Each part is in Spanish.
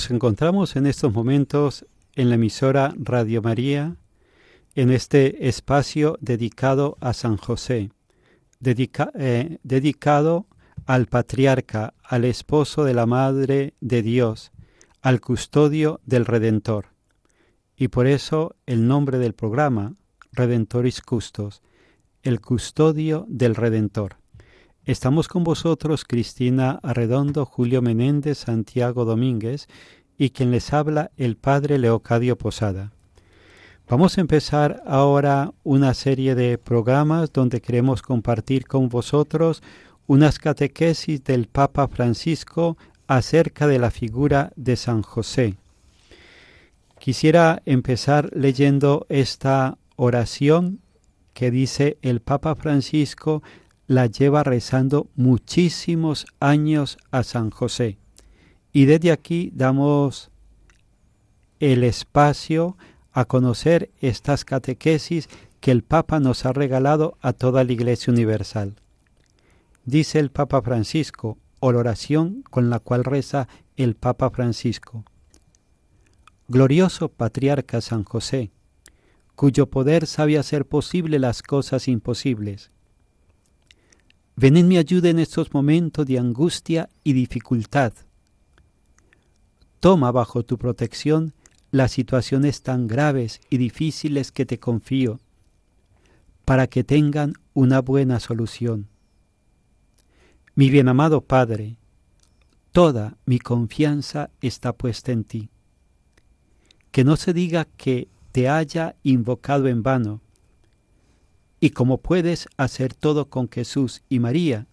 Nos encontramos en estos momentos en la emisora Radio María, en este espacio dedicado a San José, eh, dedicado al patriarca, al esposo de la Madre de Dios, al custodio del Redentor. Y por eso el nombre del programa, Redentoris Custos, el custodio del Redentor. Estamos con vosotros Cristina Arredondo, Julio Menéndez, Santiago Domínguez y quien les habla el Padre Leocadio Posada. Vamos a empezar ahora una serie de programas donde queremos compartir con vosotros unas catequesis del Papa Francisco acerca de la figura de San José. Quisiera empezar leyendo esta oración que dice el Papa Francisco la lleva rezando muchísimos años a San José. Y desde aquí damos el espacio a conocer estas catequesis que el Papa nos ha regalado a toda la Iglesia Universal. Dice el Papa Francisco, o la oración con la cual reza el Papa Francisco. Glorioso Patriarca San José, cuyo poder sabe hacer posible las cosas imposibles. Ven en mi ayuda en estos momentos de angustia y dificultad. Toma bajo tu protección las situaciones tan graves y difíciles que te confío, para que tengan una buena solución. Mi bien amado Padre, toda mi confianza está puesta en ti. Que no se diga que te haya invocado en vano, y como puedes hacer todo con Jesús y María,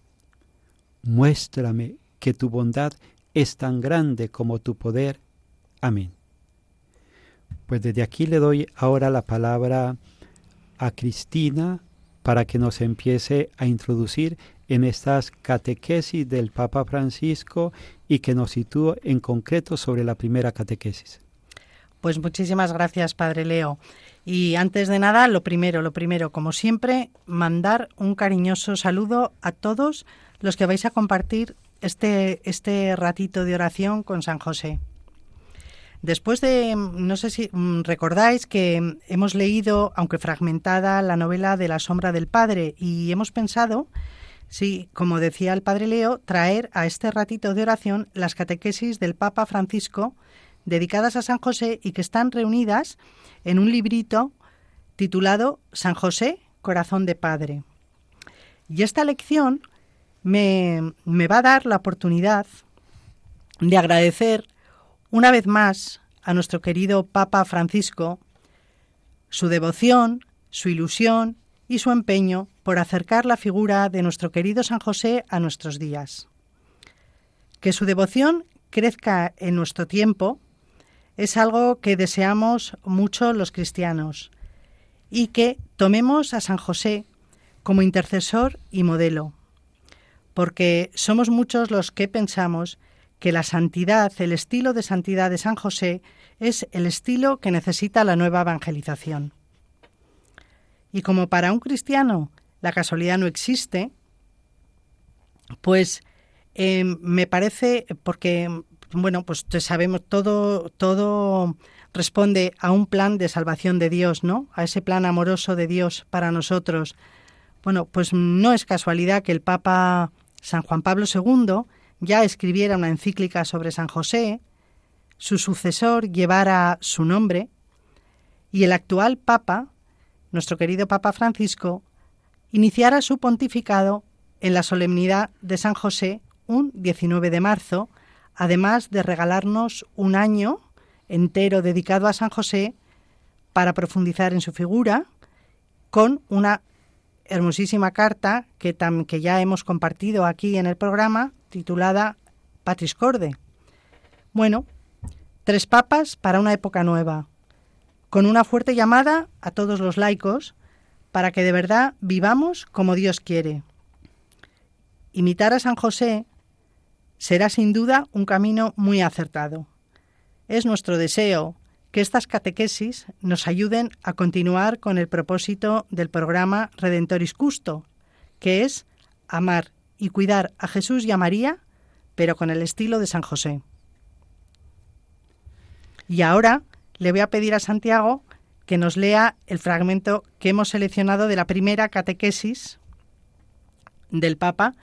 muéstrame que tu bondad es tan grande como tu poder. Amén. Pues desde aquí le doy ahora la palabra a Cristina para que nos empiece a introducir en estas catequesis del Papa Francisco y que nos sitúe en concreto sobre la primera catequesis. Pues muchísimas gracias, Padre Leo. Y antes de nada, lo primero, lo primero, como siempre, mandar un cariñoso saludo a todos los que vais a compartir este, este ratito de oración con San José. Después de, no sé si mm, recordáis que hemos leído, aunque fragmentada, la novela de La sombra del Padre y hemos pensado, sí, como decía el Padre Leo, traer a este ratito de oración las catequesis del Papa Francisco dedicadas a San José y que están reunidas en un librito titulado San José, Corazón de Padre. Y esta lección me, va a dar la oportunidad de agradecer una vez más a nuestro querido Papa Francisco su devoción, su ilusión y su empeño por acercar la figura de nuestro querido San José a nuestros días. Que su devoción crezca en nuestro tiempo es algo que deseamos mucho los cristianos y que tomemos a San José como intercesor y modelo, porque somos muchos los que pensamos que la santidad, el estilo de santidad de San José es el estilo que necesita la nueva evangelización. Y como para un cristiano la casualidad no existe, pues eh, me parece, porque, bueno, pues sabemos, todo, todo responde a un plan de salvación de Dios, ¿no? A ese plan amoroso de Dios para nosotros. Bueno, pues no es casualidad que el Papa San Juan Pablo II ya escribiera una encíclica sobre San José, su sucesor llevara su nombre, y el actual Papa, nuestro querido Papa Francisco, iniciara su pontificado en la solemnidad de San José un 19 de marzo, además de regalarnos un año entero dedicado a San José para profundizar en su figura, con una hermosísima carta que, que ya hemos compartido aquí en el programa, titulada Patris Corde. Bueno, tres papas para una época nueva, con una fuerte llamada a todos los laicos para que de verdad vivamos como Dios quiere. Imitar a San José será sin duda un camino muy acertado. Es nuestro deseo que estas catequesis nos ayuden a continuar con el propósito del programa Redentoris Custo, que es amar y cuidar a Jesús y a María, pero con el estilo de San José. Y ahora le voy a pedir a Santiago que nos lea el fragmento que hemos seleccionado de la primera catequesis del Papa,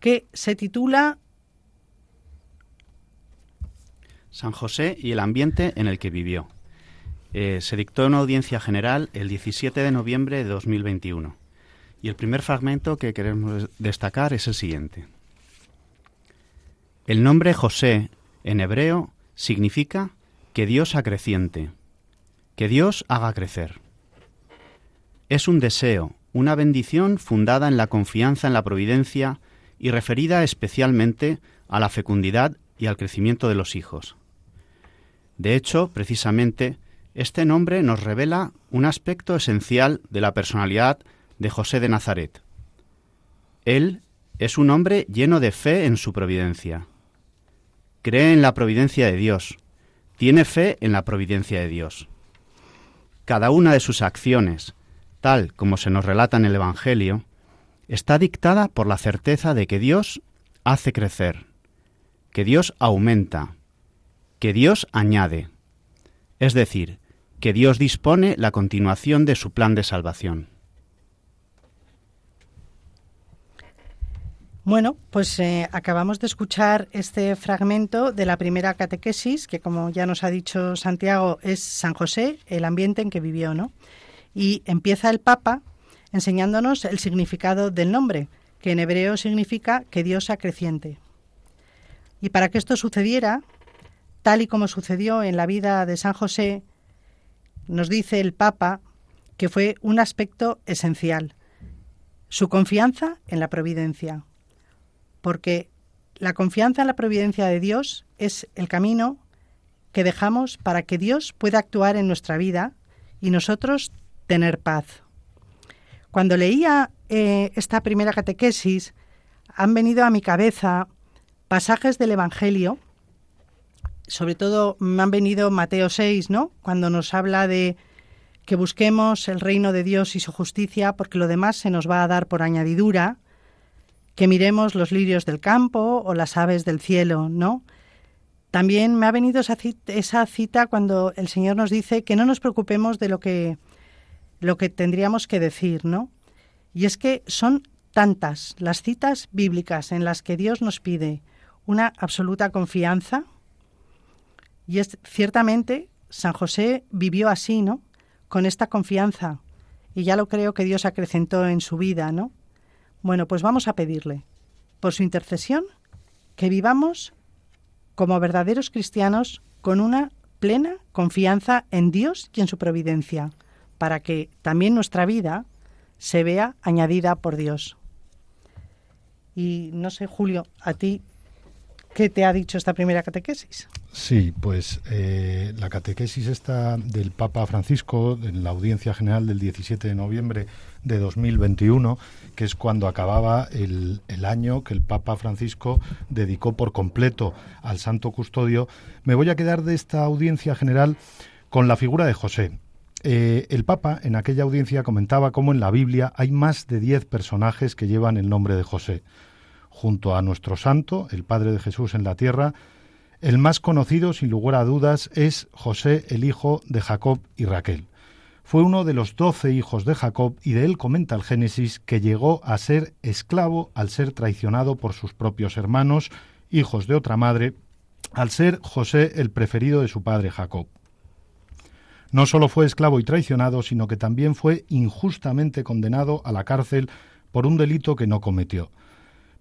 que se titula San José y el ambiente en el que vivió. Eh, se dictó una audiencia general el 17 de noviembre de 2021. Y el primer fragmento que queremos destacar es el siguiente. El nombre José en hebreo significa que Dios acreciente, que Dios haga crecer. Es un deseo, una bendición fundada en la confianza en la providencia y referida especialmente a la fecundidad y al crecimiento de los hijos. De hecho, precisamente, este nombre nos revela un aspecto esencial de la personalidad de José de Nazaret. Él es un hombre lleno de fe en su providencia. Cree en la providencia de Dios, tiene fe en la providencia de Dios. Cada una de sus acciones, tal como se nos relata en el Evangelio, está dictada por la certeza de que Dios hace crecer, que Dios aumenta, que Dios añade, es decir, que Dios dispone la continuación de su plan de salvación. Bueno, pues eh, acabamos de escuchar este fragmento de la primera catequesis, que como ya nos ha dicho Santiago, es San José, el ambiente en que vivió, ¿no? Y empieza el Papa enseñándonos el significado del nombre, que en hebreo significa que Dios acreciente. Y para que esto sucediera, tal y como sucedió en la vida de San José, nos dice el Papa que fue un aspecto esencial, su confianza en la providencia, porque la confianza en la providencia de Dios es el camino que dejamos para que Dios pueda actuar en nuestra vida y nosotros tener paz. Cuando leía eh, esta primera catequesis, han venido a mi cabeza pasajes del Evangelio, sobre todo me han venido Mateo 6, ¿no? Cuando nos habla de que busquemos el reino de Dios y su justicia, porque lo demás se nos va a dar por añadidura, que miremos los lirios del campo o las aves del cielo, ¿no? También me ha venido esa cita, esa cita cuando el Señor nos dice que no nos preocupemos de lo que lo que tendríamos que decir, ¿no? Y es que son tantas las citas bíblicas en las que Dios nos pide una absoluta confianza. Y es ciertamente San José vivió así, ¿no? Con esta confianza. Y ya lo creo que Dios acrecentó en su vida, ¿no? Bueno, pues vamos a pedirle, por su intercesión, que vivamos como verdaderos cristianos con una plena confianza en Dios y en su providencia para que también nuestra vida se vea añadida por Dios. Y no sé, Julio, a ti, ¿Qué te ha dicho esta primera catequesis? Sí, pues eh, la catequesis esta del Papa Francisco en la audiencia general del 17 de noviembre de 2021, que es cuando acababa el, año que el Papa Francisco dedicó por completo al Santo Custodio, me voy a quedar de esta audiencia general con la figura de José. Eh, el Papa en aquella audiencia comentaba cómo en la Biblia hay más de diez personajes que llevan el nombre de José junto a nuestro santo, el Padre de Jesús en la tierra, el más conocido, sin lugar a dudas, es José, el hijo de Jacob y Raquel. Fue uno de los doce hijos de Jacob y de él comenta el Génesis que llegó a ser esclavo al ser traicionado por sus propios hermanos, hijos de otra madre, al ser José el preferido de su padre Jacob. No solo fue esclavo y traicionado, sino que también fue injustamente condenado a la cárcel por un delito que no cometió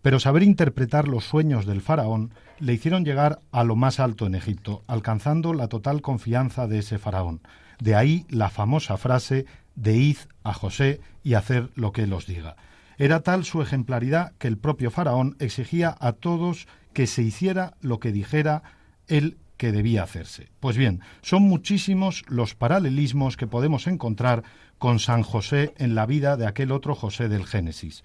pero saber interpretar los sueños del faraón le hicieron llegar a lo más alto en Egipto, alcanzando la total confianza de ese faraón. De ahí la famosa frase de id a José y hacer lo que él os diga. Era tal su ejemplaridad que el propio faraón exigía a todos que se hiciera lo que dijera él que debía hacerse. Pues bien, son muchísimos los paralelismos que podemos encontrar con San José en la vida de aquel otro José del Génesis.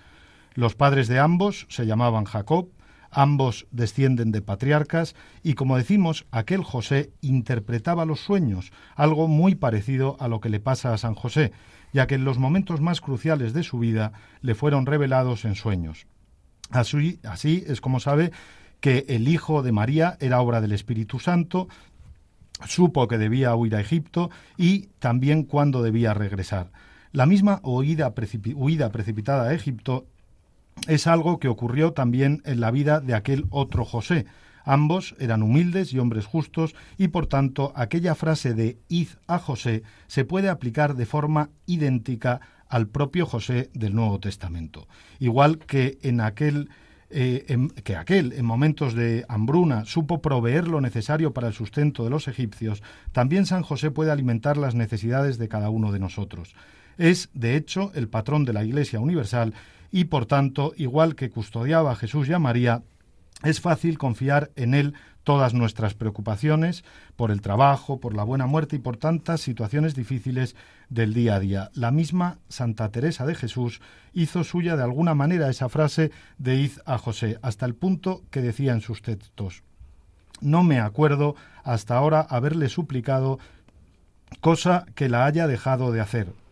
Los padres de ambos se llamaban Jacob, ambos descienden de patriarcas y como decimos, aquel José interpretaba los sueños, algo muy parecido a lo que le pasa a San José, ya que en los momentos más cruciales de su vida le fueron revelados en sueños. Así, así es como sabe que el hijo de María era obra del Espíritu Santo, supo que debía huir a Egipto y también cuándo debía regresar. La misma huida, huida precipitada a Egipto es algo que ocurrió también en la vida de aquel otro José. Ambos eran humildes y hombres justos y por tanto aquella frase de id a José se puede aplicar de forma idéntica al propio José del Nuevo Testamento. Igual que en aquel eh, que aquel en momentos de hambruna supo proveer lo necesario para el sustento de los egipcios, también San José puede alimentar las necesidades de cada uno de nosotros. Es, de hecho, el patrón de la Iglesia Universal y por tanto, igual que custodiaba a Jesús y a María, es fácil confiar en Él todas nuestras preocupaciones por el trabajo, por la buena muerte y por tantas situaciones difíciles del día a día. La misma Santa Teresa de Jesús hizo suya de alguna manera esa frase de id a José, hasta el punto que decía en sus textos, no me acuerdo hasta ahora haberle suplicado cosa que la haya dejado de hacer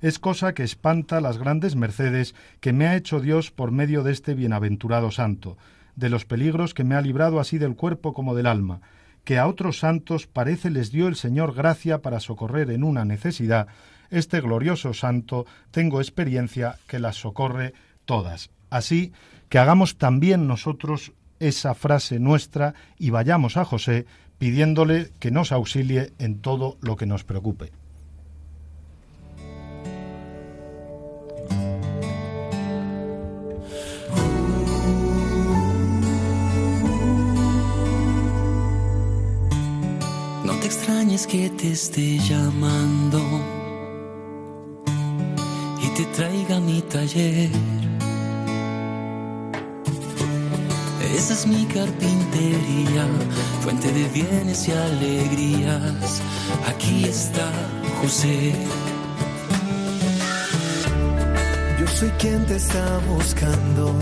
es cosa que espanta las grandes mercedes que me ha hecho Dios por medio de este bienaventurado santo, de los peligros que me ha librado así del cuerpo como del alma, que a otros santos parece les dio el Señor gracia para socorrer en una necesidad, este glorioso santo tengo experiencia que las socorre todas. Así que hagamos también nosotros esa frase nuestra y vayamos a José pidiéndole que nos auxilie en todo lo que nos preocupe. Extrañes que te esté llamando y te traiga mi taller. Esa es mi carpintería, fuente de bienes y alegrías. Aquí está José. Yo soy quien te está buscando,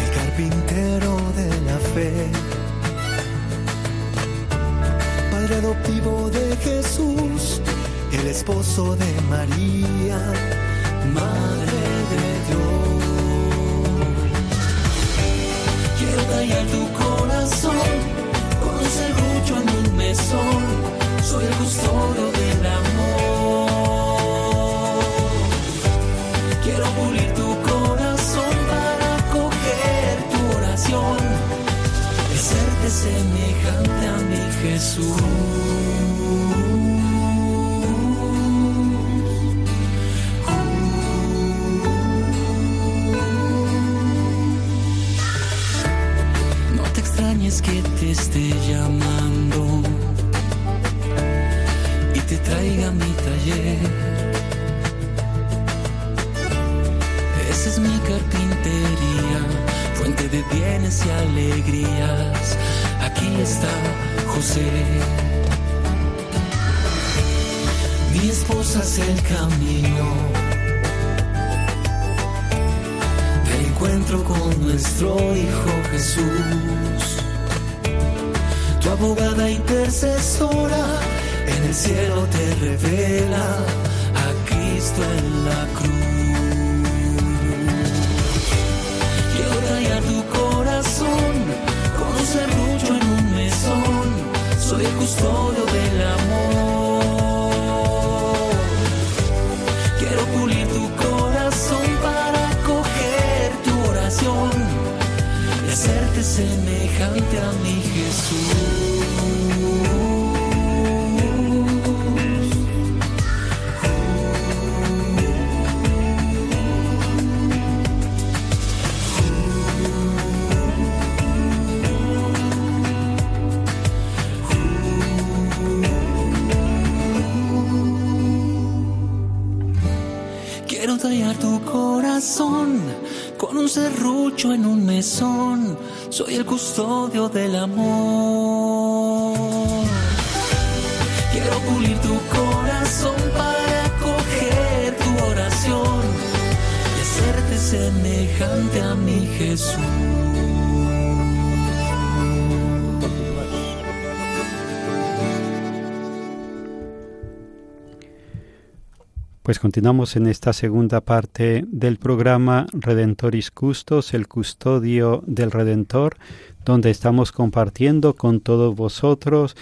el carpintero adoptivo de Jesús, el esposo de María, Madre de Dios. Quiero tallar tu corazón con un serrucho en un mesón, soy el custodio del con nuestro Hijo Jesús. Tu abogada intercesora en el cielo te revela a Cristo en la cruz. Quiero tallar tu corazón con un serrucho en un mesón. Soy el custodio del amor. Semejante a mi Jesús. Quiero tallar tu corazón con un serrucho en un mesón. Soy el custodio del amor. Quiero pulir tu corazón para coger tu oración y hacerte semejante a mi Jesús. Pues continuamos en esta segunda parte del programa Redentoris Custos, el custodio del Redentor, donde estamos compartiendo con todos vosotros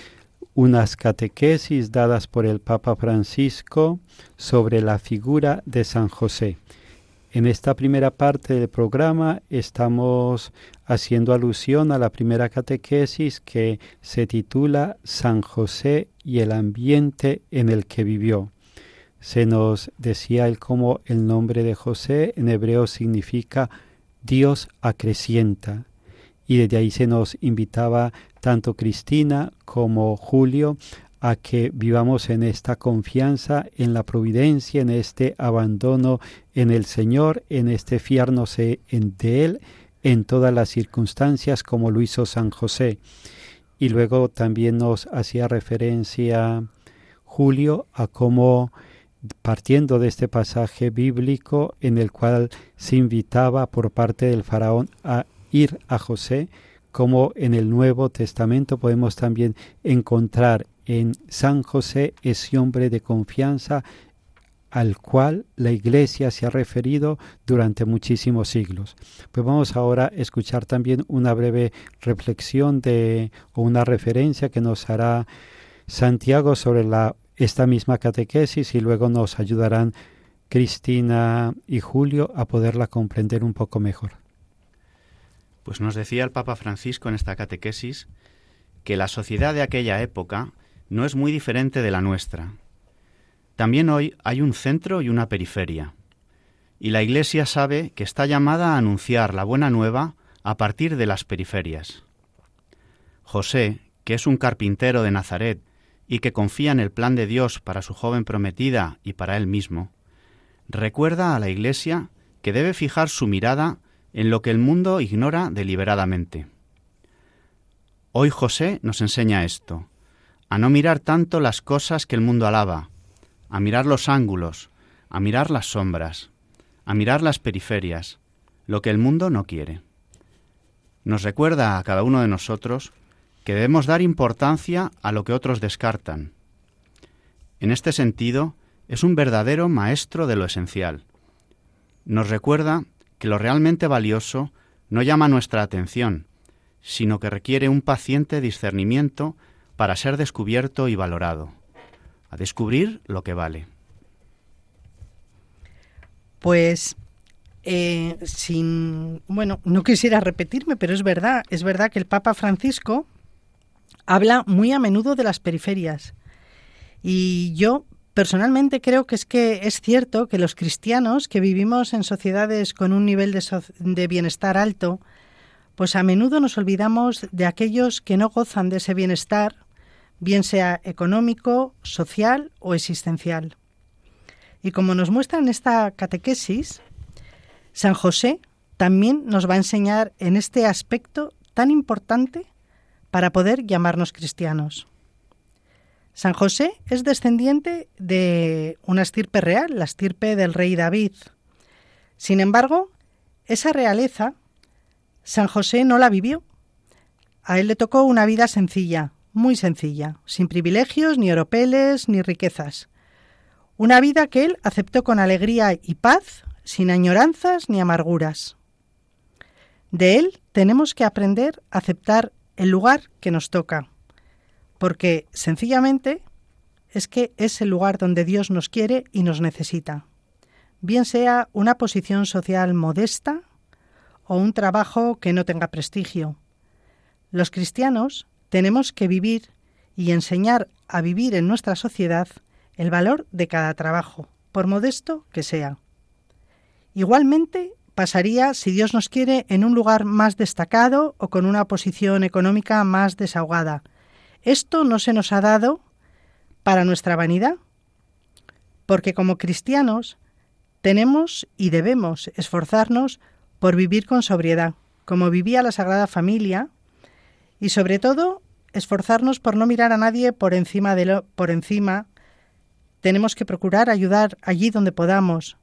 unas catequesis dadas por el Papa Francisco sobre la figura de San José. En esta primera parte del programa estamos haciendo alusión a la primera catequesis que se titula San José y el ambiente en el que vivió se nos decía el cómo el nombre de José en hebreo significa Dios acrecienta. Y desde ahí se nos invitaba tanto Cristina como Julio a que vivamos en esta confianza en la providencia, en este abandono en el Señor, en este fiarnos en, de Él en todas las circunstancias como lo hizo San José. Y luego también nos hacía referencia Julio a cómo partiendo de este pasaje bíblico en el cual se invitaba por parte del faraón a ir a José, como en el Nuevo Testamento podemos también encontrar en San José ese hombre de confianza al cual la Iglesia se ha referido durante muchísimos siglos. Pues vamos ahora a escuchar también una breve reflexión de o una referencia que nos hará Santiago sobre la esta misma catequesis y luego nos ayudarán Cristina y Julio a poderla comprender un poco mejor. Pues nos decía el Papa Francisco en esta catequesis que la sociedad de aquella época no es muy diferente de la nuestra. También hoy hay un centro y una periferia. Y la Iglesia sabe que está llamada a anunciar la buena nueva a partir de las periferias. José, que es un carpintero de Nazaret y que confía en el plan de Dios para su joven prometida y para él mismo, recuerda a la Iglesia que debe fijar su mirada en lo que el mundo ignora deliberadamente. Hoy José nos enseña esto, a no mirar tanto las cosas que el mundo alaba, a mirar los ángulos, a mirar las sombras, a mirar las periferias, lo que el mundo no quiere. Nos recuerda a cada uno de nosotros que debemos dar importancia a lo que otros descartan. En este sentido, es un verdadero maestro de lo esencial. Nos recuerda que lo realmente valioso no llama nuestra atención, sino que requiere un paciente discernimiento para ser descubierto y valorado, a descubrir lo que vale. Pues eh, sin bueno, no quisiera repetirme, pero es verdad, es verdad que el Papa Francisco habla muy a menudo de las periferias. Y yo personalmente creo que es que es cierto que los cristianos que vivimos en sociedades con un nivel de, de, bienestar alto, pues a menudo nos olvidamos de aquellos que no gozan de ese bienestar, bien sea económico, social o existencial. Y como nos muestra en esta catequesis, San José también nos va a enseñar en este aspecto tan importante para poder llamarnos cristianos. San José es descendiente de una estirpe real, la estirpe del rey David. Sin embargo, esa realeza San José no la vivió. A él le tocó una vida sencilla, muy sencilla, sin privilegios, ni oropeles, ni riquezas. Una vida que él aceptó con alegría y paz, sin añoranzas ni amarguras. De él tenemos que aprender a aceptar el lugar que nos toca, porque sencillamente es que es el lugar donde Dios nos quiere y nos necesita, bien sea una posición social modesta o un trabajo que no tenga prestigio. Los cristianos tenemos que vivir y enseñar a vivir en nuestra sociedad el valor de cada trabajo, por modesto que sea. Igualmente pasaría si Dios nos quiere en un lugar más destacado o con una posición económica más desahogada. Esto no se nos ha dado para nuestra vanidad, porque como cristianos tenemos y debemos esforzarnos por vivir con sobriedad, como vivía la Sagrada Familia, y sobre todo esforzarnos por no mirar a nadie por encima de lo por encima. Tenemos que procurar ayudar allí donde podamos,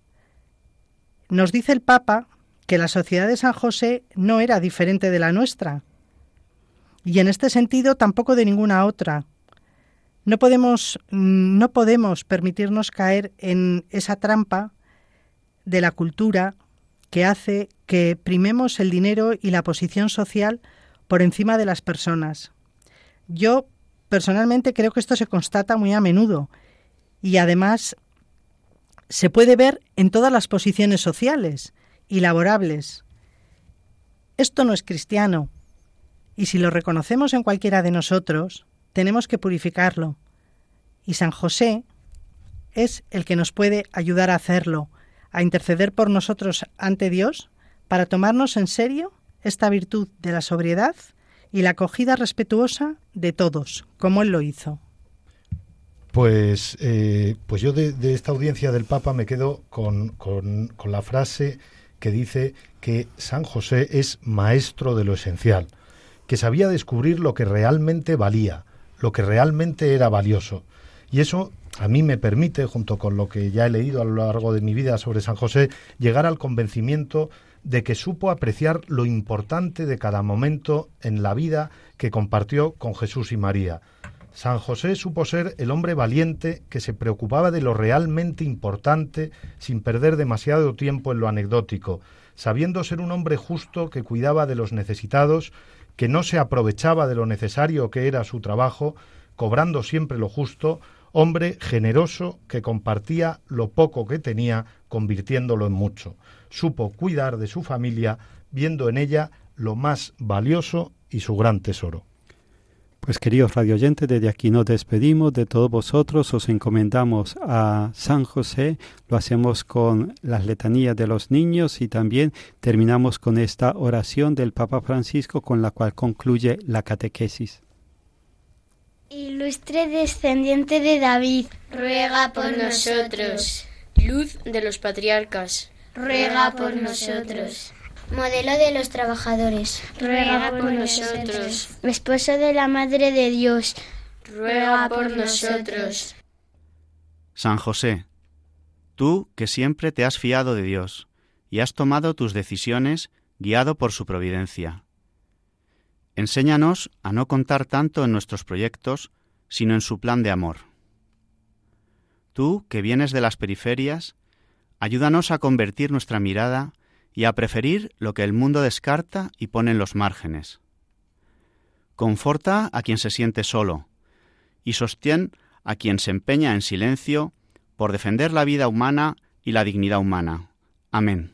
nos dice el Papa que la sociedad de San José no era diferente de la nuestra, y en este sentido tampoco de ninguna otra. No podemos, no podemos permitirnos caer en esa trampa de la cultura que hace que primemos el dinero y la posición social por encima de las personas. Yo personalmente creo que esto se constata muy a menudo y además se puede ver en todas las posiciones sociales y laborables. Esto no es cristiano, y si lo reconocemos en cualquiera de nosotros, tenemos que purificarlo. Y San José es el que nos puede ayudar a hacerlo, a interceder por nosotros ante Dios, para tomarnos en serio esta virtud de la sobriedad y la acogida respetuosa de todos, como Él lo hizo. Pues, eh, pues yo de, esta audiencia del Papa me quedo con, con, la frase que dice que San José es maestro de lo esencial, que sabía descubrir lo que realmente valía, lo que realmente era valioso. Y eso a mí me permite, junto con lo que ya he leído a lo largo de mi vida sobre San José, llegar al convencimiento de que supo apreciar lo importante de cada momento en la vida que compartió con Jesús y María San José supo ser el hombre valiente que se preocupaba de lo realmente importante sin perder demasiado tiempo en lo anecdótico, sabiendo ser un hombre justo que cuidaba de los necesitados, que no se aprovechaba de lo necesario que era su trabajo, cobrando siempre lo justo, hombre generoso que compartía lo poco que tenía, convirtiéndolo en mucho. Supo cuidar de su familia, viendo en ella lo más valioso y su gran tesoro. Pues queridos radioyentes, desde aquí nos despedimos de todos vosotros, os encomendamos a San José, lo hacemos con las letanías de los niños y también terminamos con esta oración del Papa Francisco con la cual concluye la catequesis. Ilustre descendiente de David, ruega por nosotros. Luz de los patriarcas, ruega por nosotros modelo de los trabajadores. Ruega por nosotros. Esposo de la Madre de Dios. Ruega por nosotros. San José, tú que siempre te has fiado de Dios y has tomado tus decisiones guiado por su providencia. Enséñanos a no contar tanto en nuestros proyectos, sino en su plan de amor. Tú, que vienes de las periferias, ayúdanos a convertir nuestra mirada y a preferir lo que el mundo descarta y pone en los márgenes. Conforta a quien se siente solo y sostiene a quien se empeña en silencio por defender la vida humana y la dignidad humana. Amén.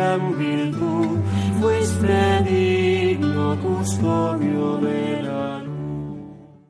gran virtud fuiste digno de